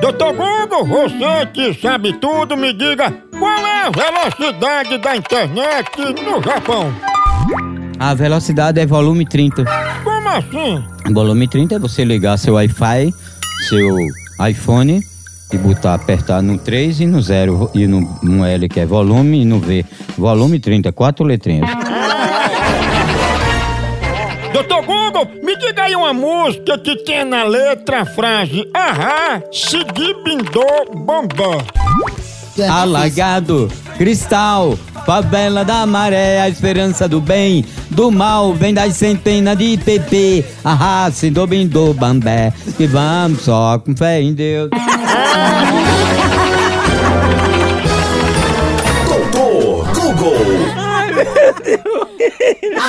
Google, você que sabe tudo, me diga qual é a velocidade da internet no Japão? A velocidade é volume 30. Como assim? Volume 30 é você ligar seu Wi-Fi, seu iPhone e botar, apertar no 3 e no 0 e no, no L que é volume e no V. Volume 30, quatro letrinhas. Doutor Google, me diga aí uma música que tem na letra a frase Ahá, Sigibindô Bambam. Alagado, cristal, favela da maré, a esperança do bem, do mal, vem das centenas de PP, arrasse do bindo bambé, que vamos só com fé em Deus. Doutor Google. A hora do Moção.